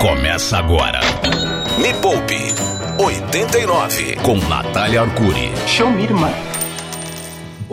Começa agora. Me Poupe 89 com Natália Arcuri. Show me, irmã.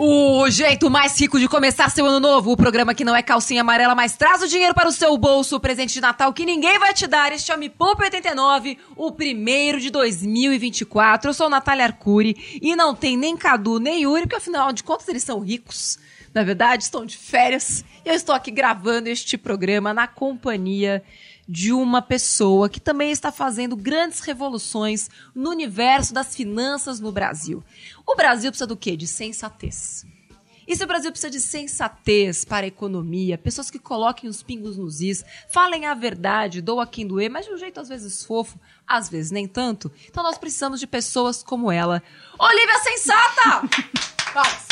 O jeito mais rico de começar seu ano novo. O programa que não é calcinha amarela, mas traz o dinheiro para o seu bolso. O presente de Natal que ninguém vai te dar. Este é o Me Poupe 89, o primeiro de 2024. Eu sou Natália Arcuri e não tem nem Cadu nem Yuri, porque afinal de contas eles são ricos. Na verdade, estão de férias. E eu estou aqui gravando este programa na companhia de uma pessoa que também está fazendo grandes revoluções no universo das finanças no Brasil. O Brasil precisa do quê? De sensatez. E se o Brasil precisa de sensatez para a economia, pessoas que coloquem os pingos nos is, falem a verdade, doa quem doer, mas de um jeito às vezes fofo, às vezes nem tanto. Então nós precisamos de pessoas como ela. Olivia Sensata! Palmas.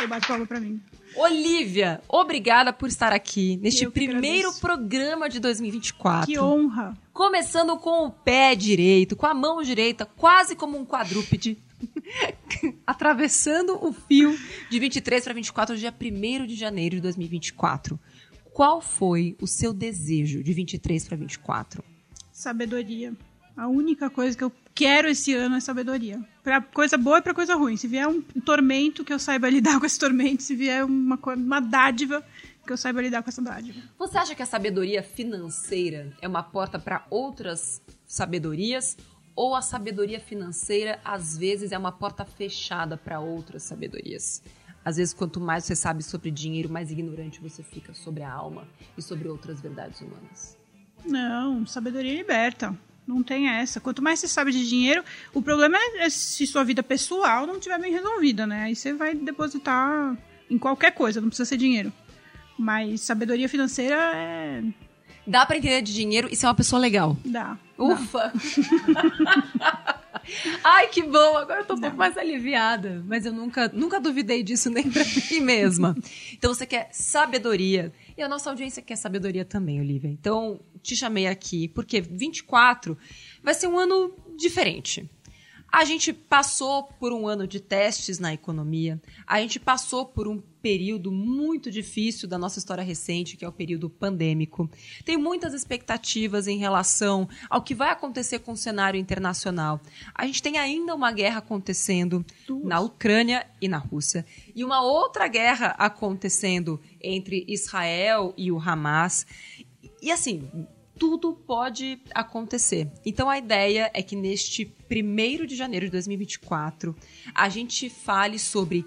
Eu bato palma pra mim. Olivia, obrigada por estar aqui neste primeiro programa de 2024. Que honra. Começando com o pé direito, com a mão direita, quase como um quadrúpede. atravessando o fio de 23 para 24, dia 1 de janeiro de 2024. Qual foi o seu desejo de 23 para 24? Sabedoria. A única coisa que eu quero esse ano é sabedoria. Pra coisa boa e pra coisa ruim. Se vier um tormento, que eu saiba lidar com esse tormento. Se vier uma, uma dádiva, que eu saiba lidar com essa dádiva. Você acha que a sabedoria financeira é uma porta para outras sabedorias? Ou a sabedoria financeira, às vezes, é uma porta fechada para outras sabedorias? Às vezes, quanto mais você sabe sobre dinheiro, mais ignorante você fica sobre a alma e sobre outras verdades humanas. Não, sabedoria liberta. Não tem essa. Quanto mais você sabe de dinheiro, o problema é, é se sua vida pessoal não estiver bem resolvida, né? Aí você vai depositar em qualquer coisa, não precisa ser dinheiro. Mas sabedoria financeira é. Dá para entender de dinheiro e ser uma pessoa legal. dá. dá. Ufa! Ai, que bom! Agora eu tô um pouco mais aliviada. Mas eu nunca, nunca duvidei disso nem pra mim mesma. Então você quer sabedoria. E a nossa audiência quer sabedoria também, Olivia. Então te chamei aqui porque 24 vai ser um ano diferente. A gente passou por um ano de testes na economia, a gente passou por um período muito difícil da nossa história recente, que é o período pandêmico. Tem muitas expectativas em relação ao que vai acontecer com o cenário internacional. A gente tem ainda uma guerra acontecendo na Ucrânia e na Rússia, e uma outra guerra acontecendo entre Israel e o Hamas. E assim, tudo pode acontecer. Então a ideia é que neste 1 de janeiro de 2024 a gente fale sobre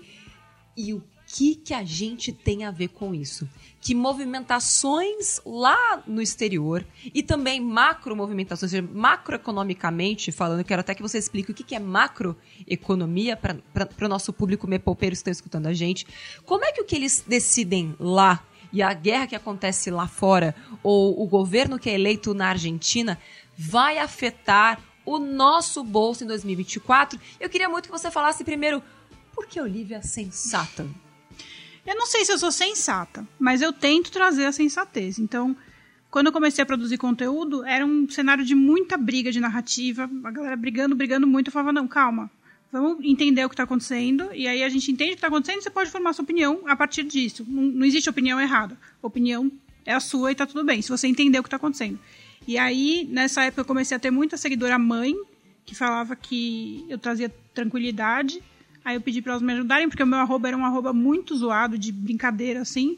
e o que que a gente tem a ver com isso? Que movimentações lá no exterior e também macro movimentações, macroeconomicamente falando, quero até que você explique o que que é macroeconomia para o nosso público mepoupeiro que está escutando a gente. Como é que o que eles decidem lá e a guerra que acontece lá fora, ou o governo que é eleito na Argentina, vai afetar o nosso bolso em 2024. Eu queria muito que você falasse primeiro, por que Olivia é sensata? Eu não sei se eu sou sensata, mas eu tento trazer a sensatez. Então, quando eu comecei a produzir conteúdo, era um cenário de muita briga de narrativa, a galera brigando, brigando muito. Eu falava, não, calma, vamos entender o que está acontecendo, e aí a gente entende o que está acontecendo e você pode formar sua opinião a partir disso. Não, não existe opinião errada. Opinião é a sua e tá tudo bem, se você entender o que está acontecendo. E aí, nessa época, eu comecei a ter muita seguidora mãe, que falava que eu trazia tranquilidade. Aí eu pedi para elas me ajudarem, porque o meu arroba era um arroba muito zoado, de brincadeira, assim.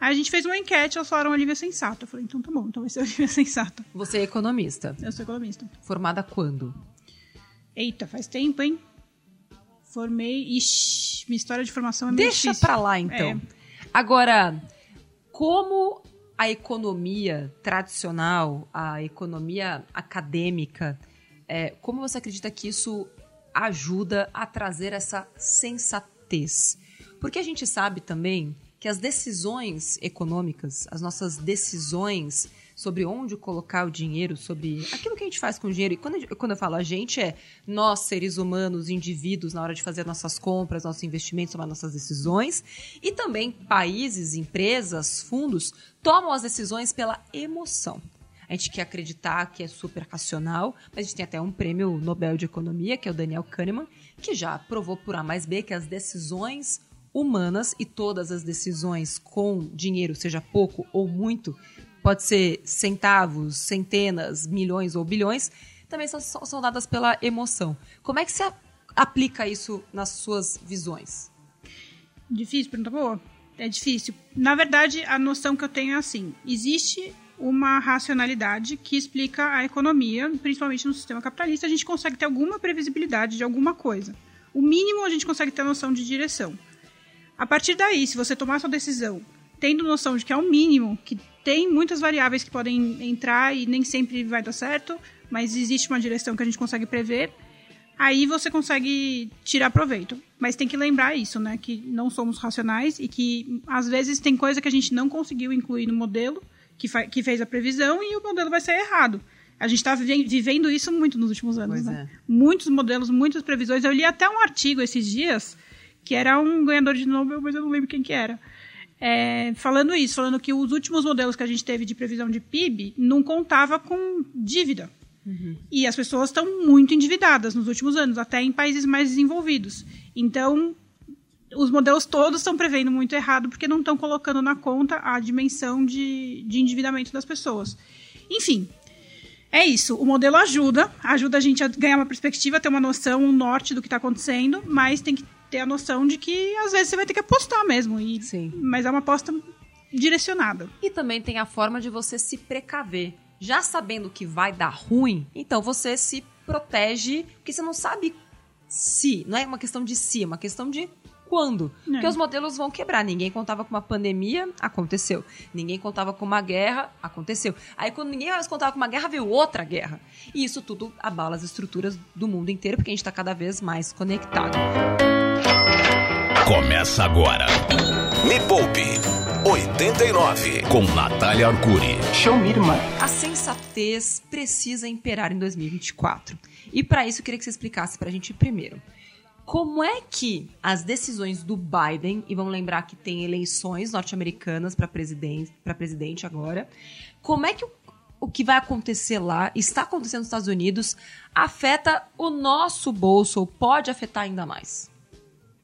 Aí a gente fez uma enquete, elas falaram Olivia Sensata. Eu falei, então tá bom, então vai ser Olivia Sensata. Você é economista. Eu sou economista. Formada quando? Eita, faz tempo, hein? Formei. Ixi, minha história de formação é meio Deixa difícil. pra lá, então. É. Agora, como a economia tradicional, a economia acadêmica, é, como você acredita que isso ajuda a trazer essa sensatez? Porque a gente sabe também que as decisões econômicas, as nossas decisões sobre onde colocar o dinheiro, sobre aquilo que a gente faz com o dinheiro. E quando, gente- quando eu falo a gente, é nós, seres humanos, indivíduos, na hora de fazer nossas compras, nossos investimentos, tomar nossas decisões. E também países, empresas, fundos tomam as decisões pela emoção. A gente quer acreditar que é super racional, mas a gente tem até um prêmio Nobel de Economia, que é o Daniel Kahneman, que já provou por A mais B que as decisões humanas e todas as decisões com dinheiro, seja pouco ou muito, pode ser centavos, centenas, milhões ou bilhões, também são, são dadas pela emoção. Como é que você aplica isso nas suas visões? Difícil, pergunta boa. É difícil. Na verdade, a noção que eu tenho é assim: existe uma racionalidade que explica a economia, principalmente no sistema capitalista, a gente consegue ter alguma previsibilidade de alguma coisa. O mínimo a gente consegue ter noção de direção. A partir daí, se você tomar sua decisão tendo noção de que é o mínimo, que tem muitas variáveis que podem entrar e nem sempre vai dar certo, mas existe uma direção que a gente consegue prever, aí você consegue tirar proveito. Mas tem que lembrar isso, né? Que não somos racionais e que às vezes tem coisa que a gente não conseguiu incluir no modelo que, que fez a previsão e o modelo vai ser errado. A gente está vivendo isso muito nos últimos anos, pois né? É. Muitos modelos, muitas previsões. Eu li até um artigo esses dias que era um ganhador de Nobel, mas eu não lembro quem que era. É, falando isso, falando que os últimos modelos que a gente teve de previsão de PIB não contava com dívida. Uhum. E as pessoas estão muito endividadas nos últimos anos, até em países mais desenvolvidos. Então, os modelos todos estão prevendo muito errado porque não estão colocando na conta a dimensão de, de endividamento das pessoas. Enfim, é isso. O modelo ajuda, ajuda a gente a ganhar uma perspectiva, ter uma noção, um norte do que está acontecendo, mas tem que ter a noção de que às vezes você vai ter que apostar mesmo. E, Sim. Mas é uma aposta direcionada. E também tem a forma de você se precaver. Já sabendo que vai dar ruim, então você se protege, porque você não sabe se, não é uma questão de se, é uma questão de quando. É. Porque os modelos vão quebrar. Ninguém contava com uma pandemia, aconteceu. Ninguém contava com uma guerra, aconteceu. Aí quando ninguém mais contava com uma guerra, veio outra guerra. E isso tudo abala as estruturas do mundo inteiro, porque a gente está cada vez mais conectado. Começa agora. Me Poupe 89 com Natália Arcuri. Show me, irmã. A sensatez precisa imperar em 2024. E para isso eu queria que você explicasse para a gente primeiro como é que as decisões do Biden, e vamos lembrar que tem eleições norte-americanas para presidente, presidente agora, como é que o, o que vai acontecer lá, está acontecendo nos Estados Unidos, afeta o nosso bolso ou pode afetar ainda mais?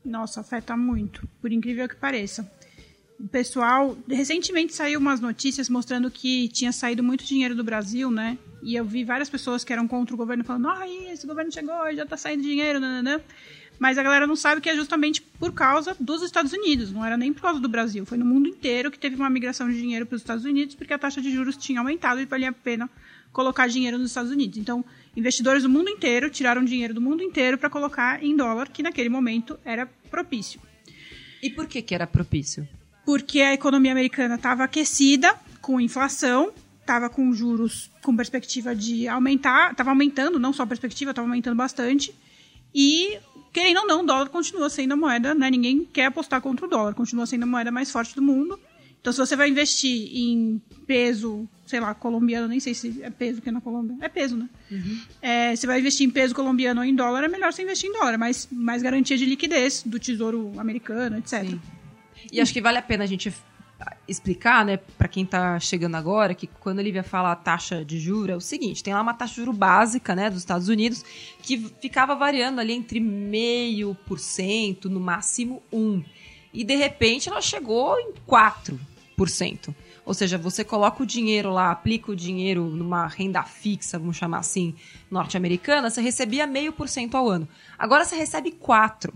Nossa, afeta muito, por incrível que pareça. O pessoal, recentemente saiu umas notícias mostrando que tinha saído muito dinheiro do Brasil, né? E eu vi várias pessoas que eram contra o governo falando: "Ai, esse governo chegou, já tá saindo dinheiro", nananã. Mas a galera não sabe que é justamente por causa dos Estados Unidos, não era nem por causa do Brasil. Foi no mundo inteiro que teve uma migração de dinheiro para os Estados Unidos, porque a taxa de juros tinha aumentado e valia a pena colocar dinheiro nos Estados Unidos. Então, investidores do mundo inteiro tiraram dinheiro do mundo inteiro para colocar em dólar, que naquele momento era propício. E por que, que era propício? Porque a economia americana estava aquecida com inflação, estava com juros com perspectiva de aumentar, estava aumentando, não só a perspectiva, estava aumentando bastante. E querendo ou não, o dólar continua sendo a moeda, né? Ninguém quer apostar contra o dólar, continua sendo a moeda mais forte do mundo. Então, se você vai investir em peso, sei lá, colombiano, nem sei se é peso que é na Colômbia. É peso, né? Uhum. É, você vai investir em peso colombiano ou em dólar, é melhor você investir em dólar, mas mais garantia de liquidez do tesouro americano, etc. Sim. E acho que vale a pena a gente explicar, né, para quem está chegando agora, que quando a Lívia fala a taxa de juros, é o seguinte: tem lá uma taxa de juros básica, né, dos Estados Unidos, que ficava variando ali entre meio por cento, no máximo um. E de repente ela chegou em 4%. Ou seja, você coloca o dinheiro lá, aplica o dinheiro numa renda fixa, vamos chamar assim, norte-americana, você recebia meio por cento ao ano. Agora você recebe 4%.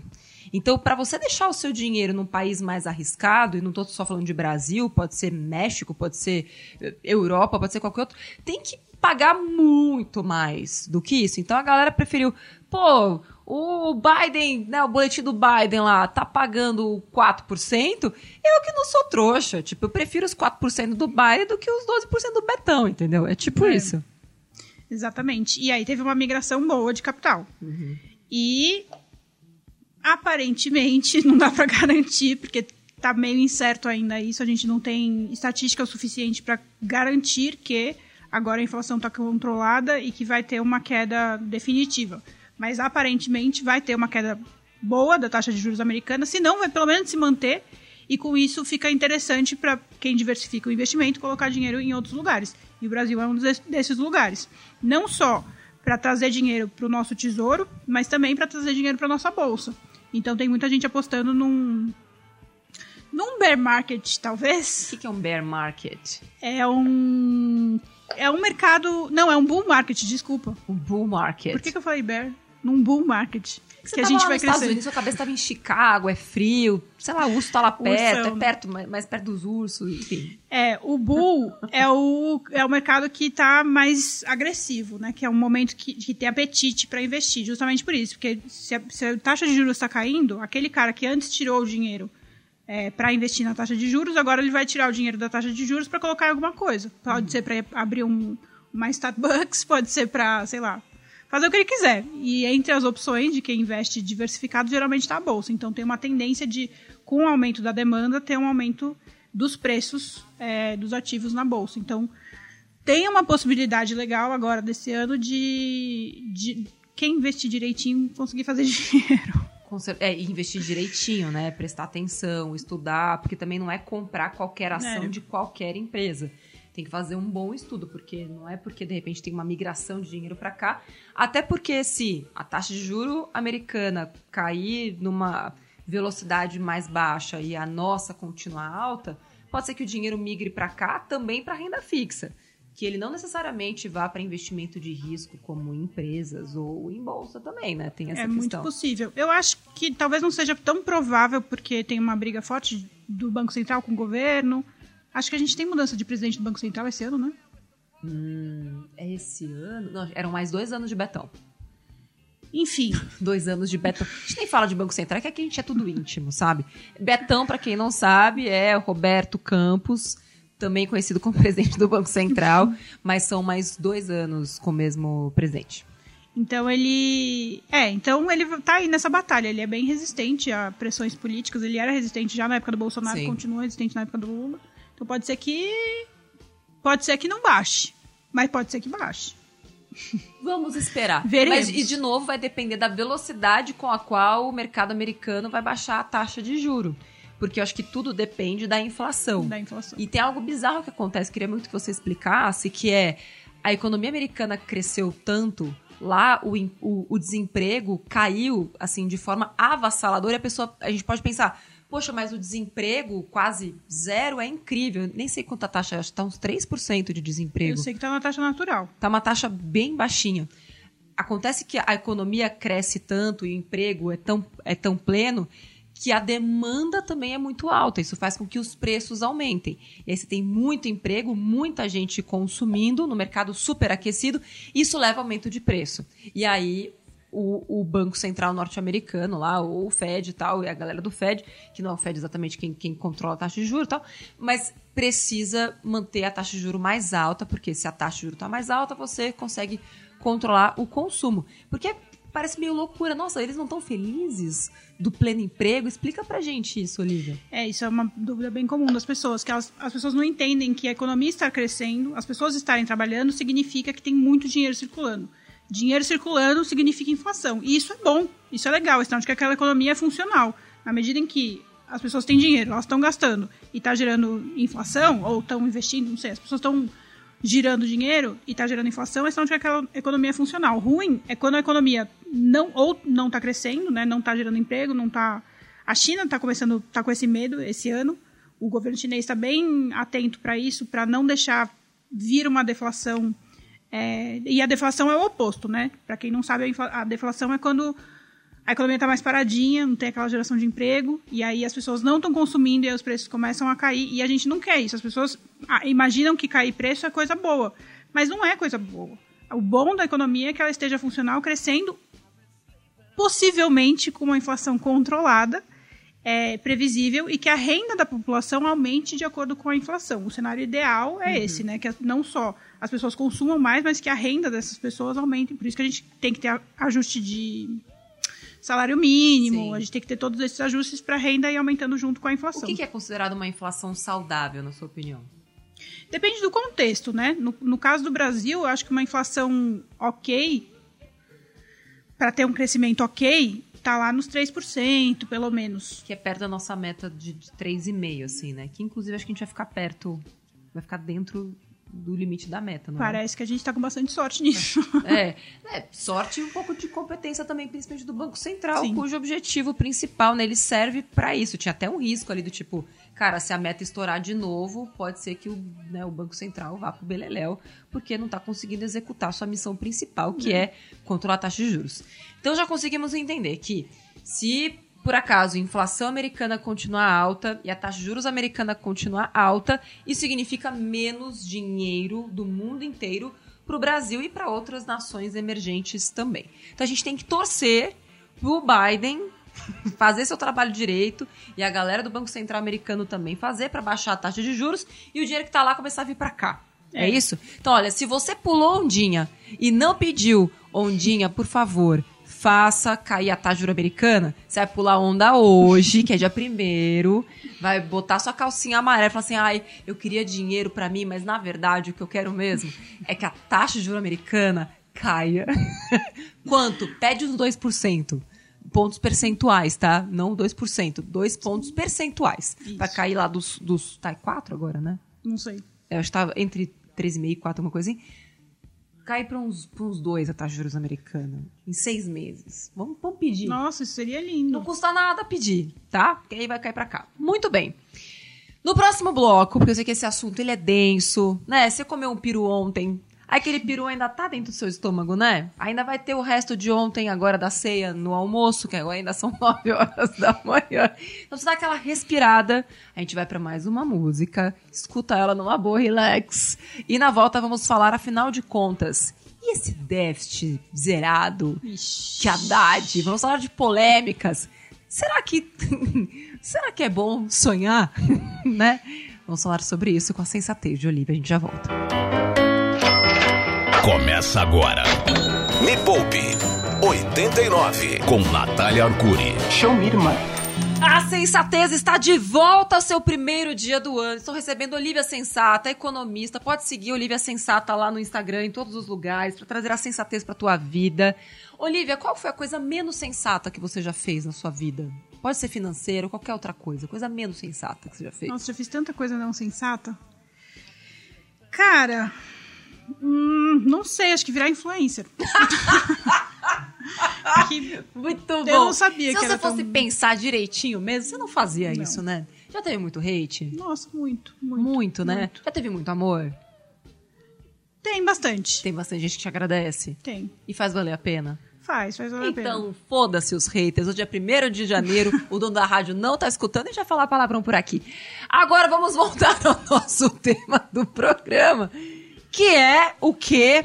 Então, para você deixar o seu dinheiro num país mais arriscado, e não estou só falando de Brasil, pode ser México, pode ser eh, Europa, pode ser qualquer outro, tem que pagar muito mais do que isso. Então a galera preferiu, pô, o Biden, né, o boletim do Biden lá tá pagando 4%, eu que não sou trouxa, tipo, eu prefiro os 4% do Biden do que os 12% do Betão, entendeu? É tipo é. isso. Exatamente. E aí teve uma migração boa de capital. Uhum. E Aparentemente, não dá para garantir, porque tá meio incerto ainda isso. A gente não tem estatística o suficiente para garantir que agora a inflação está controlada e que vai ter uma queda definitiva. Mas aparentemente vai ter uma queda boa da taxa de juros americana, se não vai pelo menos se manter. E com isso fica interessante para quem diversifica o investimento colocar dinheiro em outros lugares. E o Brasil é um desses lugares. Não só para trazer dinheiro para o nosso tesouro, mas também para trazer dinheiro para nossa bolsa. Então tem muita gente apostando num, Num bear market, talvez. O que, é um bear market? É um. É um mercado. Não, é um bull market, desculpa. Um bull market. Por que, que eu falei bear? Num bull market. Você que a tava gente vai nos Estados crescer. Unidos, sua cabeça estava em Chicago, é frio, sei lá, o urso tá lá perto, Ursão. é perto, mais, perto dos ursos, enfim. É, o bull é o, é o mercado que está mais agressivo, né? Que é um momento que, que tem apetite para investir, justamente por isso. Porque se a, se a taxa de juros está caindo, aquele cara que antes tirou o dinheiro para investir na taxa de juros, agora ele vai tirar o dinheiro da taxa de juros para colocar em alguma coisa. Pode ser para abrir um, uma Starbucks, pode ser para, sei lá, fazer o que ele quiser. E entre as opções de quem investe diversificado, geralmente está a bolsa. Então tem uma tendência de, com o aumento da demanda, ter um aumento dos preços é, dos ativos na bolsa. Então tem uma possibilidade legal agora desse ano de, de quem investir direitinho conseguir fazer dinheiro. É, e investir direitinho, né? Prestar atenção, estudar, porque também não é comprar qualquer ação É. de qualquer empresa. Tem que fazer um bom estudo, porque não é porque de repente tem uma migração de dinheiro para cá. Até porque se a taxa de juro americana cair numa velocidade mais baixa e a nossa continuar alta, pode ser que o dinheiro migre para cá também para renda fixa. Que ele não necessariamente vá para investimento de risco, como em empresas ou em bolsa também, né? Tem essa é questão. muito possível. Eu acho que talvez não seja tão provável, porque tem uma briga forte do Banco Central com o governo. Acho que a gente tem mudança de presidente do Banco Central esse ano, né? É esse ano? Não, eram mais dois anos de Betão. Enfim, Dois anos de Betão. A gente nem fala de Banco Central, é que aqui a gente é tudo íntimo, sabe? Betão, pra quem não sabe, é o Roberto Campos, também conhecido como presidente do Banco Central, mas são mais dois anos com o mesmo presidente. Então ele. É, então ele tá aí nessa batalha. Ele é bem resistente a pressões políticas. Ele era resistente já na época do Bolsonaro, Sim. continua resistente na época do Lula. Então pode ser que. Pode ser que não baixe. Mas pode ser que baixe. Vamos esperar. Veremos. Mas, e de novo, vai depender da velocidade com a qual o mercado americano vai baixar a taxa de juro. Porque eu acho que tudo depende da inflação. Da inflação. E tem algo bizarro que acontece, queria muito que você explicasse, que é a economia americana cresceu tanto, lá o, o, o desemprego caiu assim de forma avassaladora e a pessoa, a gente pode pensar, poxa, mas o desemprego quase zero é incrível. Eu nem sei quanta taxa, acho que tá uns 3% de desemprego. Eu sei que tá na taxa natural. Tá uma taxa bem baixinha. Acontece que a economia cresce tanto e o emprego é tão, é tão pleno que a demanda também é muito alta. Isso faz com que os preços aumentem. E aí você tem muito emprego, muita gente consumindo no mercado superaquecido, isso leva a aumento de preço. E aí o, o Banco Central norte-americano lá, ou o Fed e tal, e a galera do Fed, que não é o Fed exatamente quem, quem controla a taxa de juros e tal, mas precisa manter a taxa de juros mais alta, porque se a taxa de juros está mais alta, você consegue controlar o consumo. Porque parece meio loucura. Nossa, eles não estão felizes do pleno emprego? Explica pra gente isso, Olivia. É, isso é uma dúvida bem comum das pessoas, que elas, as pessoas não entendem que a economia estar crescendo, as pessoas estarem trabalhando, significa que tem muito dinheiro circulando. Dinheiro circulando significa inflação. E isso é bom, isso é legal, é sinal de que aquela economia é funcional. Na medida em que as pessoas têm dinheiro, elas estão gastando e está gerando inflação, ou estão investindo, não sei, as pessoas estão girando dinheiro e está gerando inflação, é sinal de que aquela economia é funcional. Ruim é quando a economia não ou não está crescendo, né, não está gerando emprego, não está a China está começando, está com esse medo esse ano. O governo chinês está bem atento para isso, para não deixar vir uma deflação. É, e a deflação é o oposto, né? Para quem não sabe, a, a deflação é quando a economia está mais paradinha, não tem aquela geração de emprego, e aí as pessoas não estão consumindo e aí os preços começam a cair, e a gente não quer isso. As pessoas ah, imaginam que cair preço é coisa boa, mas não é coisa boa. O bom da economia é que ela esteja funcional, crescendo, possivelmente com uma inflação controlada, é, previsível e que a renda da população aumente de acordo com a inflação. O cenário ideal é esse, né? Que não só as pessoas consumam mais, mas que a renda dessas pessoas aumente. Por isso que a gente tem que ter ajuste de salário mínimo, Sim. a gente tem que ter todos esses ajustes para a renda ir aumentando junto com a O inflação. que, que é considerado uma inflação saudável, na sua opinião? Depende do contexto, né? No, no caso do Brasil, eu acho que uma inflação ok, para ter um crescimento ok, tá lá nos 3%, pelo menos. Que é perto da nossa meta de, de 3,5, assim, né? Que inclusive acho que a gente vai ficar perto, vai ficar dentro do limite da meta, não é? Parece que a gente tá com bastante sorte nisso. É, é, sorte e um pouco de competência também, principalmente do Banco Central, Sim. cujo objetivo principal, né, ele serve pra isso. Tinha até um risco ali do tipo, cara, se a meta estourar de novo, pode ser que o, né, o Banco Central vá pro beleléu, porque não tá conseguindo executar sua missão principal, que é controlar a taxa de juros. Então já conseguimos entender que se por acaso a inflação americana continuar alta e a taxa de juros americana continuar alta, isso significa menos dinheiro do mundo inteiro para o Brasil e para outras nações emergentes também. Então a gente tem que torcer pro Biden fazer seu trabalho direito e a galera do Banco Central americano também fazer para baixar a taxa de juros e o dinheiro que tá lá começar a vir para cá. É. É. isso? Então, olha, se você pulou ondinha e não pediu ondinha, por favor, faça cair a taxa de juros americana. Você vai pular onda hoje, que é dia primeiro, vai botar sua calcinha amarela e falar assim: ai, eu queria dinheiro pra mim, mas na verdade o que eu quero mesmo é que a taxa de juros americana caia. Quanto? Pede uns 2%. Pontos percentuais, tá? Não 2%. 2 pontos percentuais. Vai Isso. cair lá dos. dos tá, é 4 agora, né? Não sei. Eu acho que tava entre 3,5 e 4, alguma coisa assim. Cai pra uns, pra uns 2 a taxa de juros americana. Em seis meses. Vamos, vamos pedir. Nossa, isso seria Não lindo. custa nada pedir, tá? Porque aí vai cair pra cá. Muito bem. No próximo bloco, porque eu sei que esse assunto ele é denso, né? Você comeu um peru ontem. Aquele peru ainda tá dentro do seu estômago, né? Ainda vai ter o resto de ontem, agora da ceia, no almoço, que agora ainda são 9 horas da manhã. Então você dá aquela respirada. A gente vai pra mais uma música, escuta ela numa boa, relax. E na volta vamos falar, afinal de contas, e esse déficit zerado? Ixi. que Haddad, vamos falar de polêmicas. Será que será que é bom sonhar, né? Vamos falar sobre isso com a sensatez de Olivia, a gente já volta. Começa agora. Me Poupe 89 com Natália Arcuri. Show me, irmã. A sensatez está de volta ao seu primeiro dia do ano. Estou recebendo Olivia Sensata, economista. Pode seguir Olivia Sensata lá no Instagram, em todos os lugares, para trazer a sensatez para tua vida. Olivia, qual foi a coisa menos sensata que você já fez na sua vida? Pode ser financeiro, qualquer outra coisa. Coisa menos sensata que você já fez. Nossa, já fiz tanta coisa não sensata. Cara, hum, não sei, acho que virar influencer. Que- Muito bom. Eu não sabia Se que você era fosse tão- pensar direitinho mesmo, você não fazia Não. isso, né? Já teve muito hate? Nossa, muito, muito. Muito, né? muito. Já teve muito amor? Tem bastante. Tem bastante gente que te agradece. Tem. E faz valer a pena. Faz, faz valer a pena. Então, foda-se os haters. Hoje é 1 de janeiro, o dono da rádio não tá escutando e já falar palavrão por aqui. Agora vamos voltar ao nosso tema do programa, que é o quê?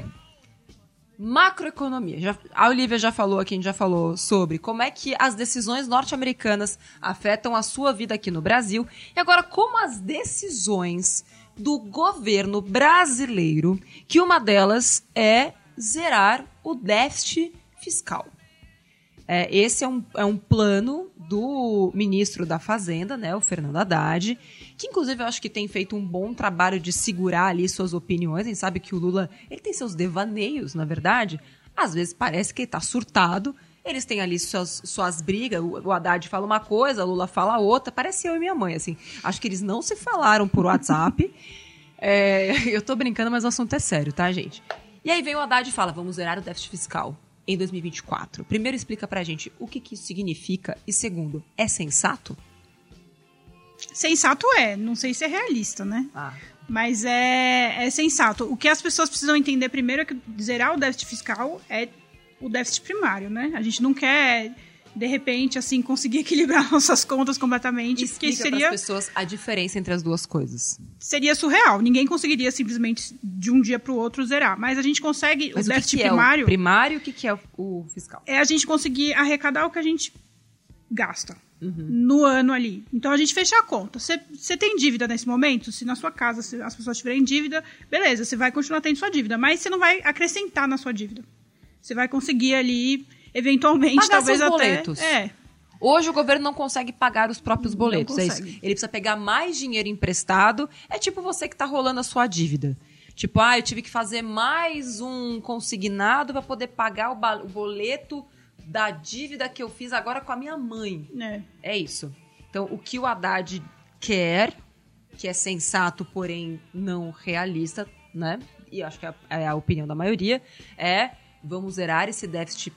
Macroeconomia. Já- a Olivia já falou aqui, a gente já falou sobre como é que as decisões norte-americanas afetam a sua vida aqui no Brasil. E agora, como as decisões do governo brasileiro, que uma delas é zerar o déficit fiscal. É, esse é um, é um plano do ministro da Fazenda, né, o Fernando Haddad, que inclusive eu acho que tem feito um bom trabalho de segurar ali suas opiniões. A gente sabe que o Lula ele tem seus devaneios, na verdade. Às vezes parece que ele está surtado. Eles têm ali suas, suas brigas. O, o Haddad fala uma coisa, o Lula fala outra. Parece eu e minha mãe, assim. Acho que eles não se falaram por WhatsApp. É, eu tô brincando, mas o assunto é sério, tá, gente? E aí vem o Haddad e fala: vamos zerar o déficit fiscal em 2024. Primeiro, explica pra gente o que, que isso significa. E segundo, é sensato? Sensato é, não sei se é realista, né? Ah, Mas é, é sensato. O que as pessoas precisam entender primeiro é que zerar o déficit fiscal é o déficit primário, né? A gente não quer, de repente, assim, conseguir equilibrar nossas contas completamente, porque explica para seria, as pessoas a diferença entre as duas coisas. seria surreal. Ninguém conseguiria simplesmente de um dia para o outro zerar. Mas a gente consegue, Mas o que, déficit que é primário o primário o que, que é o, o fiscal? é a gente conseguir arrecadar o que a gente gasta Uhum. no ano ali. Então a gente fecha a conta. Você tem dívida nesse momento? Se na sua casa se as pessoas tiverem dívida, beleza, você vai continuar tendo sua dívida, mas você não vai acrescentar na sua dívida. Você vai conseguir ali, eventualmente, Pagar talvez seus até. boletos. É. Hoje o governo não consegue pagar os próprios boletos, é isso. consegue. Ele precisa pegar mais dinheiro emprestado. É tipo você que tá rolando a sua dívida. Tipo, ah, eu tive que fazer mais um consignado para poder pagar o, o boleto da dívida que eu fiz agora com a minha mãe. É. É isso. Então, o que o Haddad quer que é sensato, porém não realista, né? E acho que é, é a opinião da maioria, é vamos zerar esse déficit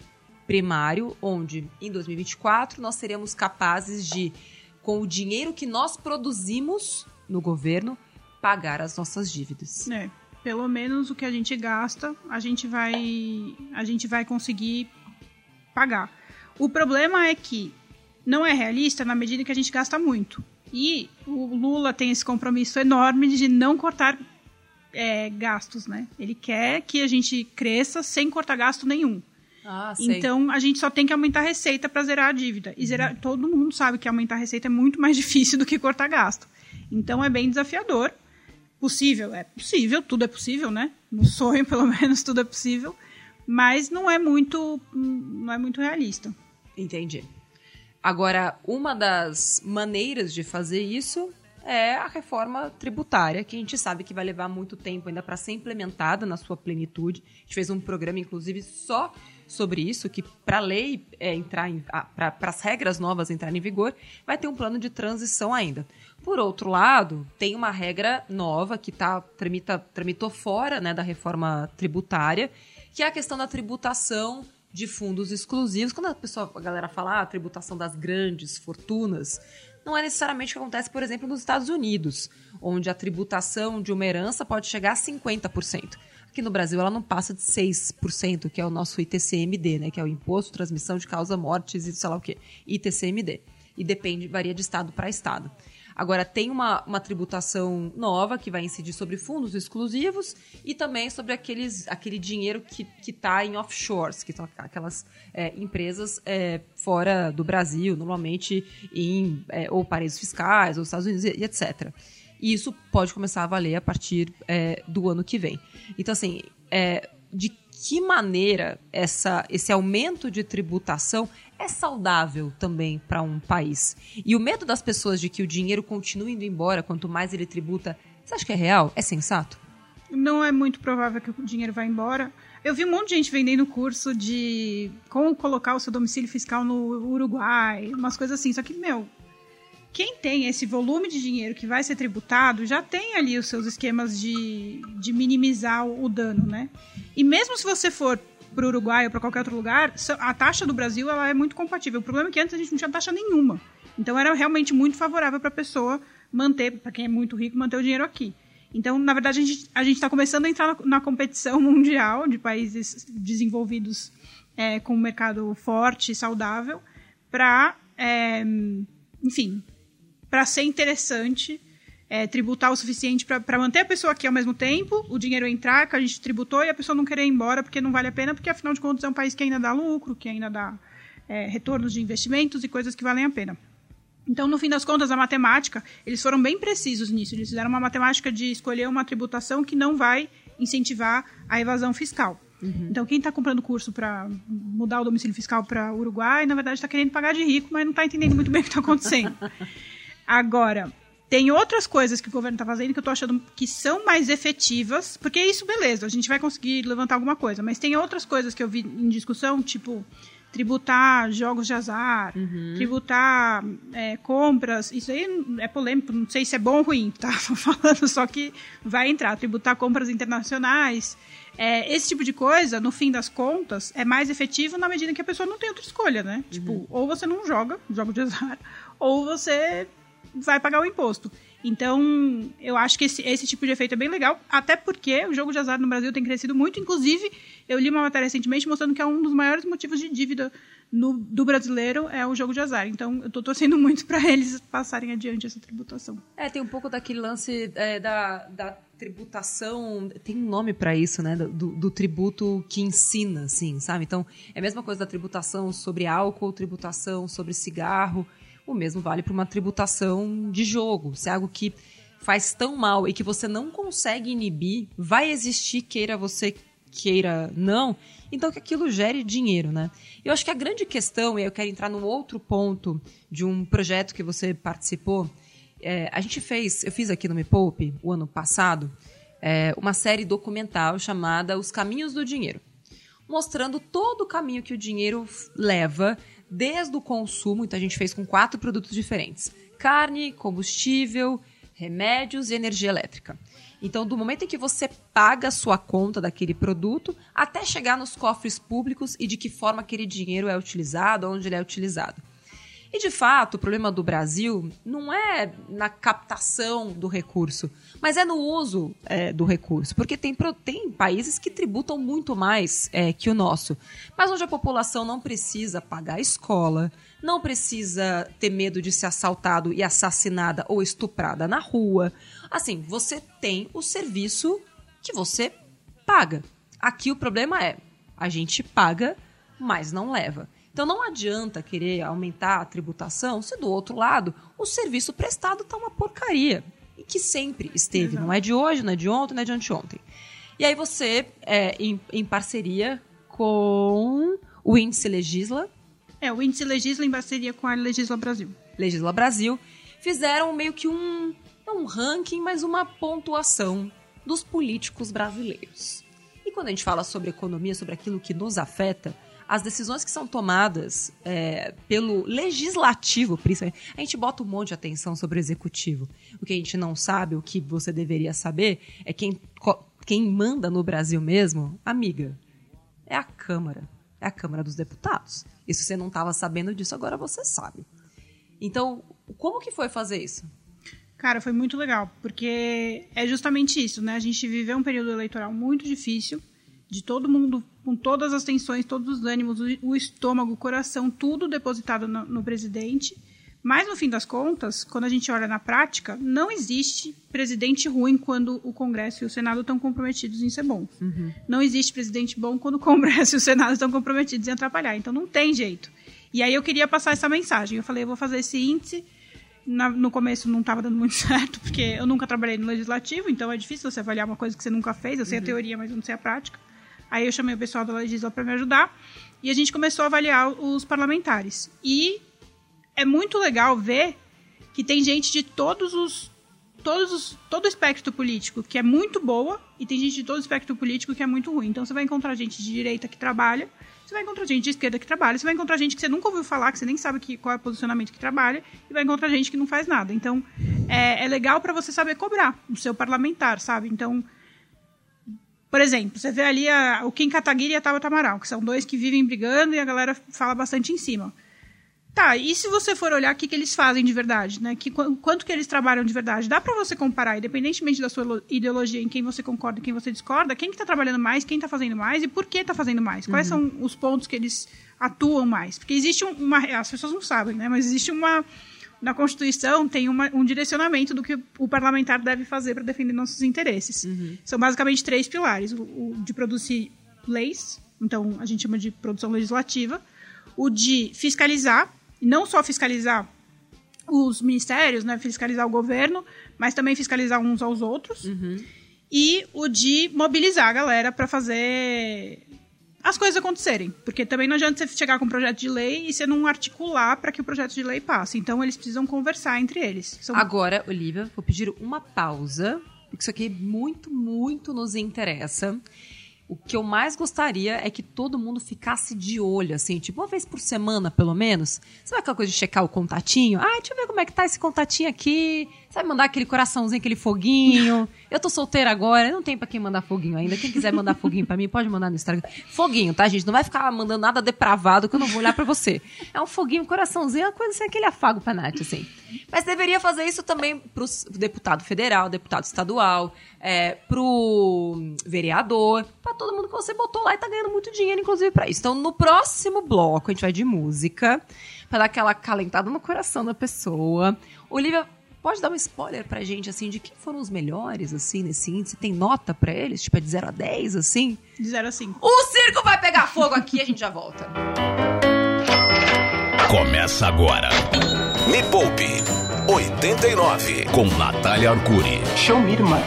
primário, onde em 2024 nós seremos capazes de, com o dinheiro que nós produzimos no governo, pagar as nossas dívidas. É, pelo menos o que a gente gasta, a gente vai, a gente vai conseguir pagar. O problema é que não é realista na medida que a gente gasta muito. E o Lula tem esse compromisso enorme de não cortar é, gastos, né? Ele quer que a gente cresça sem cortar gasto nenhum. Ah. Então a gente só tem que aumentar a receita para zerar a dívida. E zerar, todo mundo sabe que aumentar a receita é muito mais difícil do que cortar gasto. Então é bem desafiador. Possível, é possível, tudo é possível, né? No sonho, pelo menos, tudo é possível. Mas não é muito, não é muito realista. Entendi. Agora, uma das maneiras de fazer isso é a reforma tributária, que a gente sabe que vai levar muito tempo ainda para ser implementada na sua plenitude. A gente fez um programa, inclusive, só sobre isso, que para a lei é, entrar para as regras novas entrarem em vigor, vai ter um plano de transição ainda. Por outro lado, tem uma regra nova que tá, tramita, tramitou fora né, da reforma tributária, que é a questão da tributação de fundos exclusivos. Quando a pessoa, a galera fala ah, tributação das grandes fortunas, não é necessariamente o que acontece, por exemplo, nos Estados Unidos, onde a tributação de uma herança pode chegar a 50%. Aqui no Brasil ela não passa de 6%, que é o nosso ITCMD, né? Que é o Imposto Transmissão de Causa Mortes e sei lá o quê. ITCMD. E depende, varia de estado para estado. Agora, tem uma, uma tributação nova que vai incidir sobre fundos exclusivos e também sobre aqueles, aquele dinheiro que está em offshores, que são aquelas é, empresas é, fora do Brasil, normalmente em é, ou paraísos fiscais, ou Estados Unidos, e etc. E isso pode começar a valer a partir é, do ano que vem. Então, assim, é, de que maneira essa, esse aumento de tributação é saudável também para um país? E o medo das pessoas de que o dinheiro continue indo embora quanto mais ele tributa, você acha que é real? É sensato? Não é muito provável que o dinheiro vá embora. Eu vi um monte de gente vendendo curso de como colocar o seu domicílio fiscal no Uruguai, umas coisas assim. Só que, meu, quem tem esse volume de dinheiro que vai ser tributado já tem ali os seus esquemas de, de minimizar o, o dano, né? E mesmo se você for para o Uruguai ou para qualquer outro lugar, a taxa do Brasil ela é muito compatível. O problema é que antes a gente não tinha taxa nenhuma. Então era realmente muito favorável para a pessoa manter, para quem é muito rico, manter o dinheiro aqui. Então, na verdade, a gente está começando a entrar na, na, competição mundial de países desenvolvidos é, com um mercado forte e saudável para, é, enfim, para ser interessante é, tributar o suficiente para manter a pessoa aqui ao mesmo tempo, o dinheiro entrar, que a gente tributou, e a pessoa não querer ir embora porque não vale a pena, porque afinal de contas é um país que ainda dá lucro, que ainda dá é, retornos de investimentos e coisas que valem a pena. Então, no fim das contas, a matemática, eles foram bem precisos nisso. Eles fizeram uma matemática de escolher uma tributação que não vai incentivar a evasão fiscal. Uhum. Então, quem está comprando curso para mudar o domicílio fiscal para Uruguai, na verdade está querendo pagar de rico, mas não está entendendo muito bem o que está acontecendo. Agora, tem outras coisas que o governo está fazendo que eu estou achando que são mais efetivas, porque isso, beleza, a gente vai conseguir levantar alguma coisa, mas tem outras coisas que eu vi em discussão, tipo tributar jogos de azar, uhum. tributar é, compras, isso aí é polêmico, não sei se é bom ou ruim, tá falando só que vai entrar, tributar compras internacionais, é, esse tipo de coisa, no fim das contas, é mais efetivo na medida que a pessoa não tem outra escolha, né? Tipo, uhum. Tipo, ou você não joga jogo de azar, ou você vai pagar o imposto. Então, eu acho que esse, esse tipo de efeito é bem legal, até porque o jogo de azar no Brasil tem crescido muito. Inclusive, eu li uma matéria recentemente mostrando que é um dos maiores motivos de dívida no, do brasileiro é o jogo de azar. Então, eu estou torcendo muito para eles passarem adiante essa tributação. É, tem um pouco daquele lance é, da, da tributação. Tem um nome para isso, né? Do, do, tributo que ensina, assim, sabe? Então, é a mesma coisa da tributação sobre álcool, tributação sobre cigarro. O mesmo vale para uma tributação de jogo. Se é algo que faz tão mal e que você não consegue inibir, vai existir, queira você queira não, então que aquilo gere dinheiro, né? Eu acho que a grande questão, e eu quero entrar num outro ponto de um projeto que você participou, é, a gente fez, eu fiz aqui no Me Poupe, o ano passado, é, uma série documental chamada Os Caminhos do Dinheiro, mostrando todo o caminho que o dinheiro leva desde o consumo, então a gente fez com quatro produtos diferentes: carne, combustível, remédios e energia elétrica. Então, do momento em que você paga a sua conta daquele produto, até chegar nos cofres públicos e de que forma aquele dinheiro é utilizado, onde ele é utilizado. E de fato, o problema do Brasil não é na captação do recurso, mas é no uso é, do recurso. Porque tem, tem países que tributam muito mais é, que o nosso, mas onde a população não precisa pagar a escola, não precisa ter medo de ser assaltado e assassinada ou estuprada na rua. Assim, você tem o serviço que você paga. Aqui o problema é: a gente paga, mas não leva. Então não adianta querer aumentar a tributação se do outro lado o serviço prestado está uma porcaria. E que sempre esteve. Exato. Não é de hoje, não é de ontem, não é de anteontem. E aí você, é, em, em parceria com o Índice Legisla. É, o Índice Legisla em parceria com a Legisla Brasil. Legisla Brasil. Fizeram meio que um, não um ranking, mas uma pontuação dos políticos brasileiros. E quando a gente fala sobre economia, sobre aquilo que nos afeta, as decisões que são tomadas é, pelo legislativo, principalmente, a gente bota um monte de atenção sobre o executivo. O que a gente não sabe, o que você deveria saber, é quem, quem manda no Brasil mesmo, amiga, é a Câmara. É a Câmara dos Deputados. E se você não estava sabendo disso, agora você sabe. Então, como que foi fazer isso? Cara, foi muito legal, porque é justamente isso, né? A gente viveu um período eleitoral muito difícil, de todo mundo com todas as tensões, todos os ânimos, o estômago, o coração, tudo depositado no, no presidente. Mas, no fim das contas, quando a gente olha na prática, não existe presidente ruim quando o Congresso e o Senado estão comprometidos em ser bons. Uhum. Não existe presidente bom quando o Congresso e o Senado estão comprometidos em atrapalhar. Então, não tem jeito. E aí eu queria passar essa mensagem. Eu falei, eu vou fazer esse índice. Na, no começo não estava dando muito certo, porque eu nunca trabalhei no legislativo, então é difícil você avaliar uma coisa que você nunca fez. Eu sei uhum. a teoria, mas eu não sei a prática. Aí eu chamei o pessoal da Legisla para me ajudar e a gente começou a avaliar os parlamentares. E é muito legal ver que tem gente de todos os todos os, todo o espectro político que é muito boa e tem gente de todo o espectro político que é muito ruim. Então você vai encontrar gente de direita que trabalha, você vai encontrar gente de esquerda que trabalha, você vai encontrar gente que você nunca ouviu falar, que você nem sabe que, qual é o posicionamento que trabalha, e vai encontrar gente que não faz nada. Então é, é legal para você saber cobrar o seu parlamentar, sabe? Então por exemplo, você vê ali a, o Kim Kataguiri e a Tabata Amaral, que são dois que vivem brigando e a galera fala bastante em cima. Tá, e se você for olhar o que, que eles fazem de verdade, né? Que, quanto que eles trabalham de verdade? Dá para você comparar, independentemente da sua ideologia, em quem você concorda e quem você discorda, quem que tá trabalhando mais, quem tá fazendo mais e por que tá fazendo mais? Quais uhum. são os pontos que eles atuam mais? Porque existe uma... As pessoas não sabem, né? Mas existe uma na Constituição tem uma, um direcionamento do que o parlamentar deve fazer para defender nossos interesses. Uhum. São basicamente três pilares: o, o, de produzir leis, então a gente chama de produção legislativa, o de fiscalizar, não só fiscalizar os ministérios, né, fiscalizar o governo, mas também fiscalizar uns aos outros. Uhum. E o de mobilizar a galera para fazer as coisas acontecerem. Porque também não adianta você chegar com um projeto de lei e você não articular para que o projeto de lei passe. Então eles precisam conversar entre eles. São... Agora, Olivia, vou pedir uma pausa, porque isso aqui muito, muito nos interessa. O que eu mais gostaria é que todo mundo ficasse de olho, assim, tipo, uma vez por semana, pelo menos. Sabe aquela coisa de checar o contatinho? Ah, deixa eu ver como é que tá esse contatinho aqui. Sabe mandar aquele coraçãozinho, aquele foguinho? Eu tô solteira agora, não tem pra quem mandar foguinho ainda. Quem quiser mandar foguinho pra mim, pode mandar no Instagram. Foguinho, tá, gente? Não vai ficar mandando nada depravado que eu não vou olhar pra você. É um foguinho, um coraçãozinho, uma coisa assim, aquele afago pra Nath, assim. Mas deveria fazer isso também pro deputado federal, deputado estadual, é, pro vereador, pra todo mundo que você botou lá e tá ganhando muito dinheiro, inclusive, pra isso. Então, no próximo bloco, a gente vai de música, pra dar aquela calentada no coração da pessoa. Olivia Pode dar um spoiler pra gente, assim, de quem foram os melhores, assim, nesse índice? Tem nota pra eles? Tipo, é de 0 a 10, assim? De 0 a 5. O circo vai pegar fogo aqui e a gente já volta. Começa agora. Me Poupe 89 com Natália Arcuri. Show me, irmã.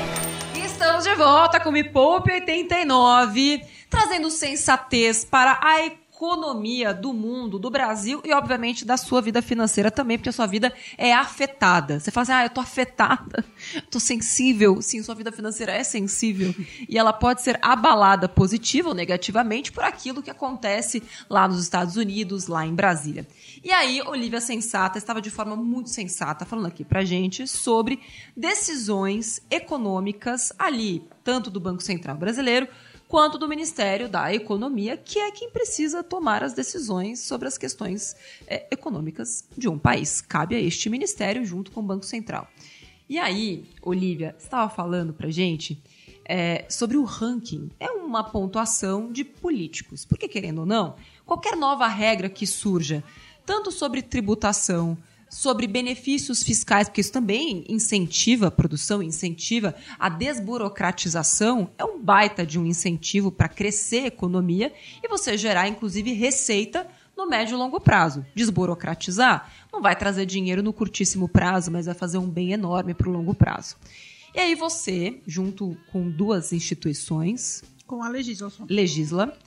Estamos de volta com Me Poupe 89, trazendo sensatez para a economia do mundo, do Brasil e, obviamente, da sua vida financeira também, porque a sua vida é afetada. Você fala assim, ah, eu tô afetada, tô sensível. Sim, sua vida financeira é sensível. E ela pode ser abalada positiva ou negativamente por aquilo que acontece lá nos Estados Unidos, lá em Brasília. E aí, Olivia Sensata estava de forma muito sensata falando aqui pra gente sobre decisões econômicas ali, tanto do Banco Central Brasileiro quanto do Ministério da Economia, que é quem precisa tomar as decisões sobre as questões é, econômicas de um país. Cabe a este ministério junto com o Banco Central. E aí, Olivia, estava falando pra gente é, sobre o ranking. É uma pontuação de políticos. Porque, querendo ou não, qualquer nova regra que surja, tanto sobre tributação, sobre benefícios fiscais, porque isso também incentiva a produção, incentiva a desburocratização, é um baita de um incentivo para crescer a economia e você gerar, inclusive, receita no médio e longo prazo. Desburocratizar não vai trazer dinheiro no curtíssimo prazo, mas vai fazer um bem enorme para o longo prazo. E aí você, junto com duas instituições... Com a Legisla. Legisla,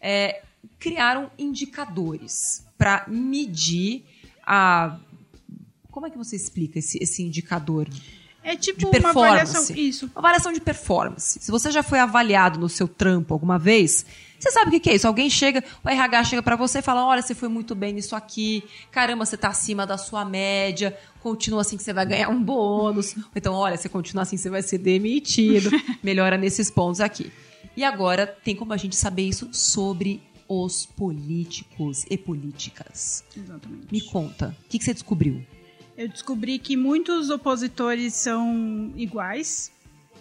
é, criaram indicadores para medir a como é que você explica esse, esse indicador? É tipo uma avaliação. Isso. Uma avaliação de performance. Se você já foi avaliado no seu trampo alguma vez, você sabe o que é isso? Alguém chega, o RH chega para você e fala: olha, você foi muito bem nisso aqui, caramba, você tá acima da sua média, continua assim que você vai ganhar um bônus. Então, olha, você continua assim, você vai ser demitido. Melhora nesses pontos aqui. E agora tem como a gente saber isso sobre os políticos e políticas. Exatamente. Me conta, o que, que você descobriu? Eu descobri que muitos opositores são iguais.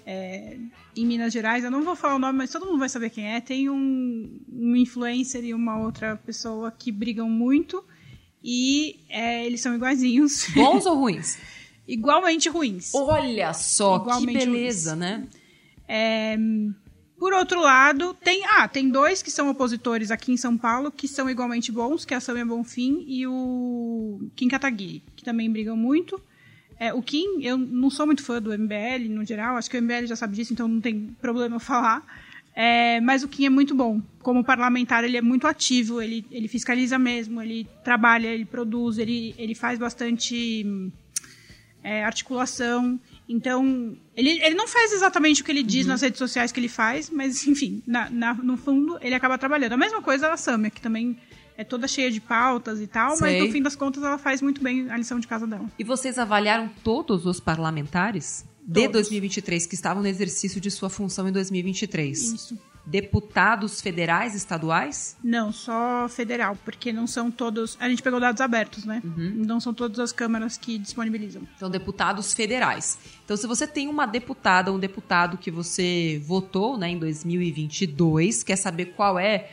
É, em Minas Gerais, eu não vou falar o nome, mas todo mundo vai saber quem é. Tem um, um influencer e uma outra pessoa que brigam muito e é, eles são iguaizinhos. Bons ou ruins? Igualmente ruins. Olha só, Igualmente que beleza, ruins. né? É, por outro lado, tem, ah, tem dois que são opositores aqui em São Paulo que são igualmente bons, que é a Samia Bonfim e o Kim Kataguiri, que também brigam muito. É, o Kim, eu não sou muito fã do MBL no geral, acho que o MBL já sabe disso, então não tem problema eu falar. É, mas o Kim é muito bom. Como parlamentar, ele é muito ativo, ele, ele fiscaliza mesmo, ele trabalha, ele produz, ele, ele faz bastante é, articulação. Então, ele, ele não faz exatamente o que ele diz uhum. nas redes sociais que ele faz, mas, enfim, na, na, no fundo, ele acaba trabalhando. A mesma coisa a Samia, que também é toda cheia de pautas e tal, Sei. mas no fim das contas ela faz muito bem a lição de casa dela. E vocês avaliaram todos os parlamentares todos. de 2023 que estavam no exercício de sua função em 2023? Isso deputados federais, estaduais? Não, só federal, porque não são todos. A gente pegou dados abertos, né? Uhum. Não são todas as câmaras que disponibilizam. São deputados federais. Então, se você tem uma deputada, um deputado que você votou né, em 2022, quer saber qual é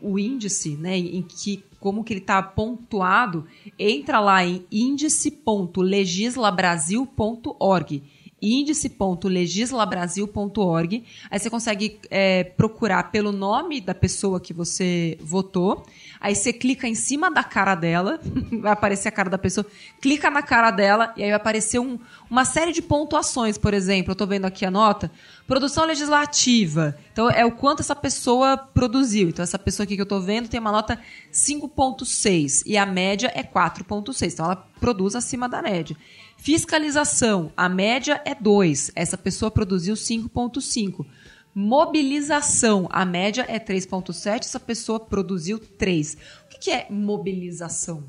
o índice, né, em que como que ele está pontuado, entra lá em índice.legislabrasil.org índice.legislabrasil.org. Aí você consegue é, procurar pelo nome da pessoa que você votou. Aí você clica em cima da cara dela, vai aparecer a cara da pessoa, clica na cara dela e aí vai aparecer um, uma série de pontuações, por exemplo. Eu estou vendo aqui a nota. Produção legislativa. Então é o quanto essa pessoa produziu. Então essa pessoa aqui que eu estou vendo tem uma nota 5.6 e a média é 4.6. Então ela produz acima da média. Fiscalização, a média é 2. Essa pessoa produziu 5,5. Mobilização, a média é 3,7. Essa pessoa produziu 3. O que é mobilização?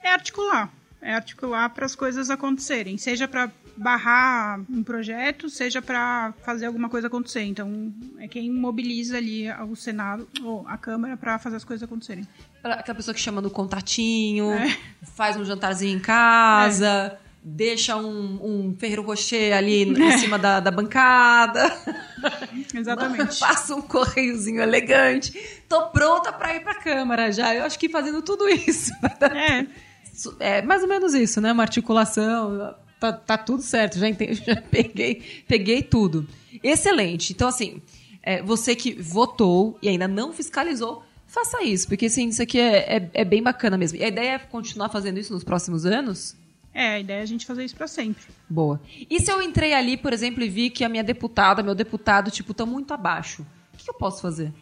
É articular. É articular para as coisas acontecerem. Seja para barrar um projeto, seja para fazer alguma coisa acontecer. Então, é quem mobiliza ali o Senado ou a Câmara para fazer as coisas acontecerem. Aquela pessoa que chama no contatinho, é. faz um jantarzinho em casa. É deixa um, um Ferreiro Rocher ali em é. cima da, da bancada. Exatamente. Passa um correiozinho elegante. Tô pronta para ir pra Câmara já. Eu acho que fazendo tudo isso. É. É mais ou menos isso, né? Uma articulação. Tá, tá tudo certo, já, entendi, já peguei, peguei tudo. Excelente. Então, assim, é, você que votou e ainda não fiscalizou, faça isso, porque assim, isso aqui é, é, é bem bacana mesmo. E a ideia é continuar fazendo isso nos próximos anos? É, a ideia é a gente fazer isso para sempre. Boa. E se eu entrei ali, por exemplo, e vi que a minha deputada, meu deputado, tipo, estão muito abaixo? O que eu posso fazer?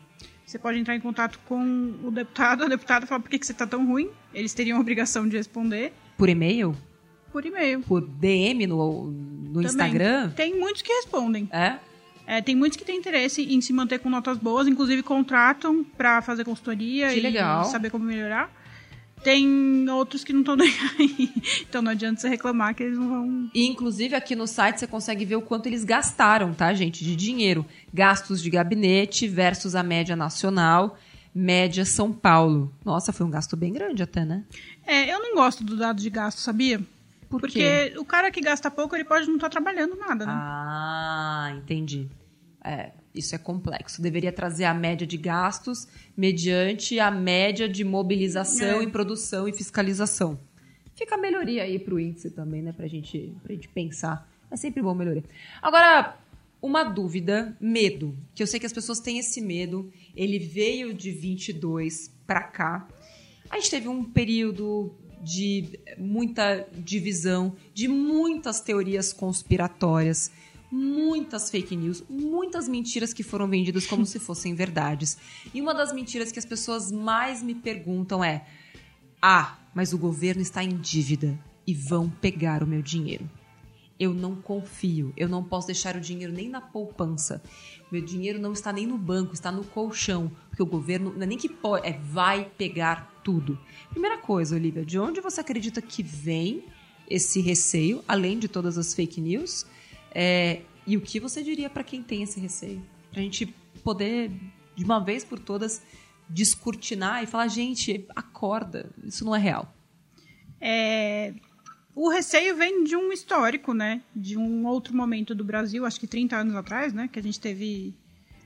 Você pode entrar em contato com o deputado, a deputada falar por que, que você está tão ruim. Eles teriam a obrigação de responder. Por e-mail? Por e-mail. Por DM no, no Instagram? Tem muitos que respondem. É? É, tem muitos que têm interesse em se manter com notas boas, inclusive contratam para fazer consultoria que e legal. saber como melhorar. Tem outros que não estão nem aí. Então não adianta você reclamar que eles não vão. E, inclusive, aqui no site você consegue ver o quanto eles gastaram, tá, gente? De dinheiro. Gastos de gabinete versus a média nacional, média São Paulo. Nossa, foi um gasto bem grande até, né? É, eu não gosto do dado de gasto, sabia? Por Porque quê? o cara que gasta pouco, ele pode não estar trabalhando nada, né? Ah, entendi. É, isso é complexo. Deveria trazer a média de gastos mediante a média de mobilização É. e produção e fiscalização. Fica a melhoria aí pro índice também, né? Pra gente, pra gente pensar. É sempre bom melhoria. Agora, uma dúvida, medo. Que eu sei que as pessoas têm esse medo. Ele veio de 22 pra cá. A gente teve um período de muita divisão, de muitas teorias conspiratórias, muitas fake news, muitas mentiras que foram vendidas como se fossem verdades. E uma das mentiras que as pessoas mais me perguntam é: ah, mas o governo está em dívida e vão pegar o meu dinheiro. Eu não confio, eu não posso deixar o dinheiro nem na poupança. Meu dinheiro não está nem no banco, está no colchão, porque o governo não é nem que pode, é vai pegar tudo. Primeira coisa, Olivia, de onde você acredita que vem esse receio, além de todas as fake news? É, e o que você diria para quem tem esse receio? Pra gente poder, de uma vez por todas, descortinar e falar, gente, acorda, isso não é real. É, o receio vem de um histórico, né? De um outro momento do Brasil, acho que 30 anos atrás, né? Que a gente teve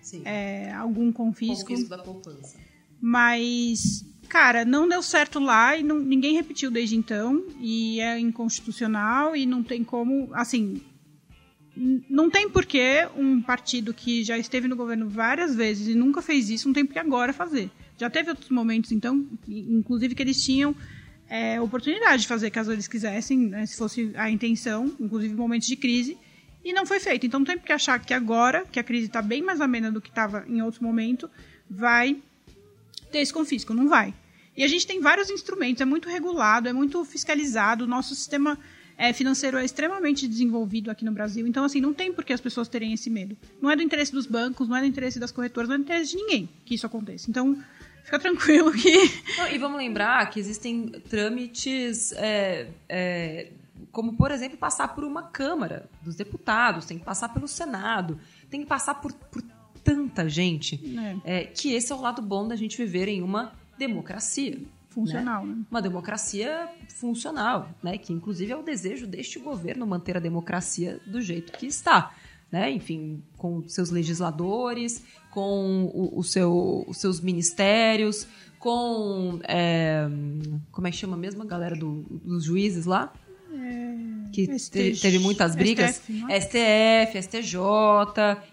Sim. é, algum confisco. Confisco da poupança. Mas, cara, não deu certo lá e não- ninguém repetiu desde então. E é inconstitucional e não tem como. Assim. Não tem porquê um partido que já esteve no governo várias vezes e nunca fez isso, não tem porquê agora fazer. Já teve outros momentos, então, inclusive que eles tinham é, oportunidade de fazer caso eles quisessem, né, se fosse a intenção, inclusive momentos de crise, e não foi feito. Então não tem porque achar que agora, que a crise está bem mais amena do que estava em outro momento, vai ter esse confisco. Não vai. E a gente tem vários instrumentos, é muito regulado, é muito fiscalizado, o nosso sistema é, financeiro é extremamente desenvolvido aqui no Brasil, então assim, não tem por que as pessoas terem esse medo. Não é do interesse dos bancos, não é do interesse das corretoras, não é do interesse de ninguém que isso aconteça. Então, fica tranquilo que Não, e vamos lembrar que existem trâmites, é, é, como por exemplo passar por uma Câmara dos Deputados, tem que passar pelo Senado, tem que passar por, por tanta gente, É. é, que esse é o lado bom da gente viver em uma democracia. Funcional, né? Uma democracia funcional, né? Que inclusive é o desejo deste governo manter a democracia do jeito que está. Né? Enfim, com seus legisladores, com o, o seu, os seus ministérios, com. é, como é que chama mesmo a galera do- dos juízes lá? Que STJ, te- teve muitas brigas. STF, é? STF, STJ,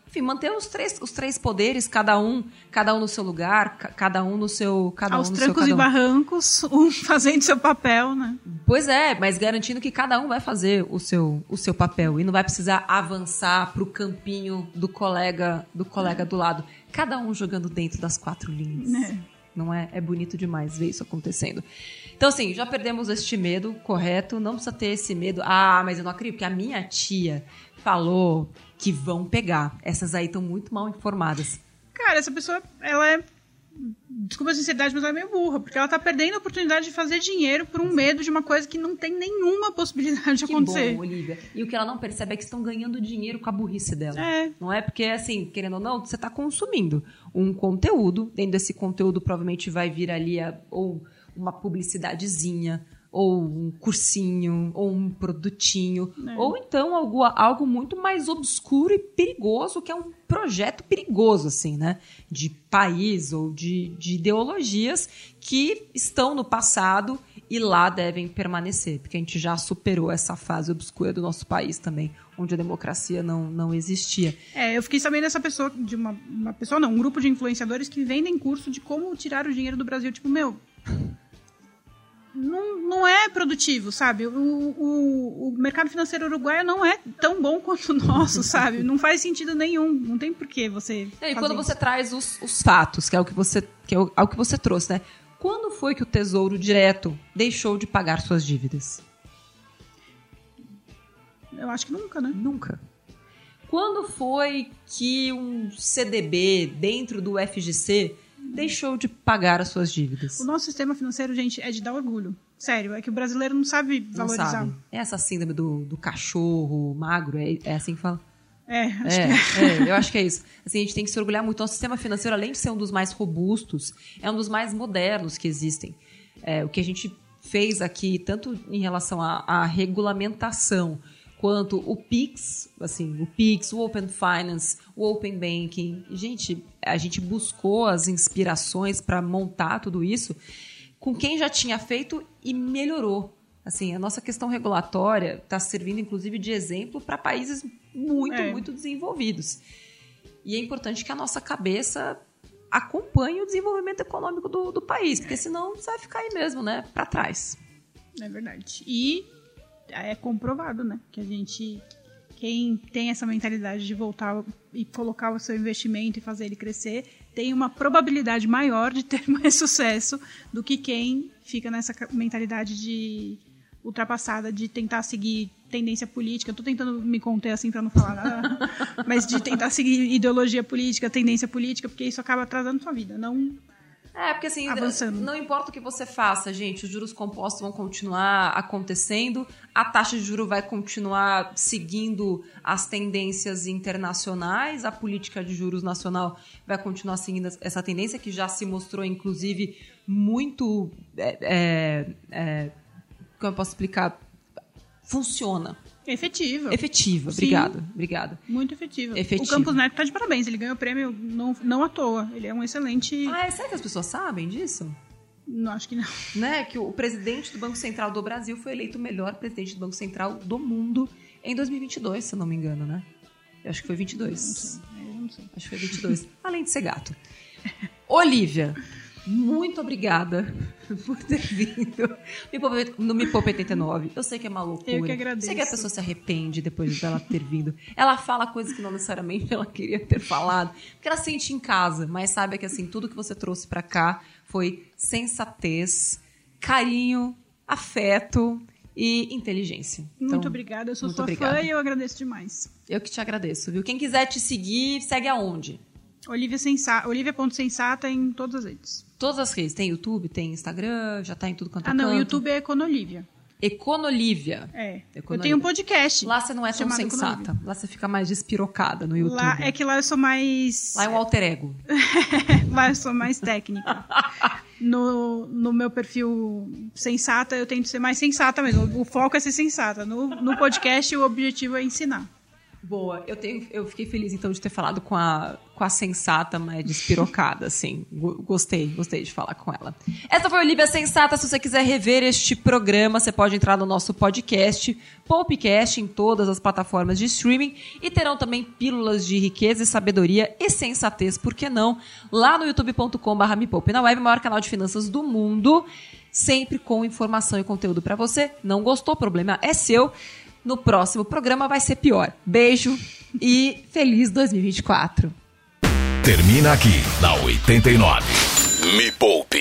enfim, manter os três, os três poderes, cada um, cada um no seu lugar, ca- cada um no seu, cada Aos um no seu trancos cada e barrancos, um fazendo seu papel, né? Pois é, mas garantindo que cada um vai fazer o seu, o seu papel e não vai precisar avançar pro campinho do colega do colega do lado. Cada um jogando dentro das quatro linhas. É. Não é? É bonito demais ver isso acontecendo. Então, assim, já perdemos este medo, correto? Não precisa ter esse medo. Ah, mas eu não acredito, porque a minha tia falou que vão pegar. Essas aí estão muito mal informadas. Cara, essa pessoa, ela é. Desculpa a sinceridade, mas ela é meio burra, porque ela tá perdendo a oportunidade de fazer dinheiro por um medo de uma coisa que não tem nenhuma possibilidade de Que acontecer. bom, Olivia. E o que ela não percebe é que estão ganhando dinheiro com a burrice dela. É. Não é porque, assim, querendo ou não, você está consumindo um conteúdo. Dentro desse conteúdo, provavelmente vai vir ali a- ou uma publicidadezinha, ou um cursinho, ou um produtinho. É. Ou então algo, algo muito mais obscuro e perigoso, que é um projeto perigoso, assim, né? De país ou de, de ideologias que estão no passado e lá devem permanecer, porque a gente já superou essa fase obscura do nosso país também, onde a democracia não, não existia. É, eu fiquei sabendo dessa pessoa, de uma, uma pessoa não, um grupo de influenciadores que vendem curso de como tirar o dinheiro do Brasil. Tipo, meu. Não, não é produtivo, sabe? O, o, o mercado financeiro uruguaio não é tão bom quanto o nosso, sabe? Não faz sentido nenhum. Não tem porquê você. É, e quando isso. você traz os, os fatos, que é o que você que é o, é o que você trouxe, né? Quando foi que o Tesouro Direto deixou de pagar suas dívidas? Eu acho que nunca, né? Nunca. Quando foi que um CDB dentro do FGC deixou de pagar as suas dívidas? O nosso sistema financeiro, gente, é de dar orgulho. Sério, é que o brasileiro não sabe valorizar. Não sabe. É essa síndrome do, do cachorro magro, é, é assim que fala? É, acho é, que é. é. Eu acho que é isso. Assim, a gente tem que se orgulhar muito. Nosso sistema financeiro, além de ser um dos mais robustos, é um dos mais modernos que existem. É, o que a gente fez aqui, tanto em relação à, à regulamentação, quanto o Pix, assim, o Pix, o Open Finance, o Open Banking. Gente, a gente buscou as inspirações para montar tudo isso com quem já tinha feito e melhorou. Assim, a nossa questão regulatória está servindo, inclusive, de exemplo para países muito, é. muito desenvolvidos. E é importante que a nossa cabeça acompanhe o desenvolvimento econômico do, do país, porque senão você vai ficar aí mesmo, né, para trás. É verdade. E é comprovado, né? Que a gente. Quem tem essa mentalidade de voltar e colocar o seu investimento e fazer ele crescer, tem uma probabilidade maior de ter mais sucesso do que quem fica nessa mentalidade de ultrapassada de tentar seguir tendência política. Eu tô tentando me conter assim para não falar nada, mas de tentar seguir ideologia política, tendência política, porque isso acaba atrasando sua vida, não é, porque assim, Avançando. não importa o que você faça, gente, os juros compostos vão continuar acontecendo, a taxa de juro vai continuar seguindo as tendências internacionais, a política de juros nacional vai continuar seguindo essa tendência que já se mostrou, inclusive, muito. É, é, é, como eu posso explicar? Funciona. Efetiva. Efetiva, obrigada. Obrigada. Muito efetiva. efetiva. O Campos Neto tá de parabéns, ele ganhou o prêmio não, não à toa. Ele é um excelente. Ah, é, será que as pessoas sabem disso? Não, acho que não. Né? Que o presidente do Banco Central do Brasil foi eleito o melhor presidente do Banco Central do mundo em 2022, se eu não me engano, né? Eu acho que foi 22. Eu não sei. Eu não sei. Acho que foi 22. Além de ser gato. Olivia, muito obrigada por ter vindo no Me Poupa 89. Eu sei que é uma loucura. Eu que agradeço. Sei que a pessoa se arrepende depois dela ter vindo. Ela fala coisas que não necessariamente ela queria ter falado, porque ela sente em casa, mas sabe que assim, tudo que você trouxe para cá foi sensatez, carinho, afeto e inteligência. Muito então, obrigada, eu sou sua obrigada. fã e eu agradeço demais. Eu que te agradeço, viu? Quem quiser te seguir, segue aonde? Olivia Sensata, Olivia.sensata em todas as redes. Todas as redes. Tem YouTube, tem Instagram, já tá em tudo quanto é Ah, não, o YouTube é Econolívia. Econolívia. É. Econolívia. Eu tenho um podcast. Lá você não é tão sensata. Econolívia. Lá você fica mais despirocada no YouTube. Lá, é que lá eu sou mais. Lá é um alter ego. lá eu sou mais técnica. no, no meu perfil sensata, eu tento ser mais sensata mesmo. O foco é ser sensata. No, no podcast, o objetivo é ensinar. Boa. Eu, tenho, eu fiquei feliz, então, de ter falado com a, com a sensata, mas despirocada, assim. Gostei, gostei de falar com ela. Essa foi a Olivia Sensata. Se você quiser rever este programa, você pode entrar no nosso podcast, Popcast, em todas as plataformas de streaming. E terão também pílulas de riqueza e sabedoria e sensatez, por que não? Lá no youtube.com.br me poupe na web, maior canal de finanças do mundo. Sempre com informação e conteúdo para você. Não gostou? Problema é seu no próximo programa vai ser pior. Beijo e feliz 2024. Termina aqui na 89. Me Poupe.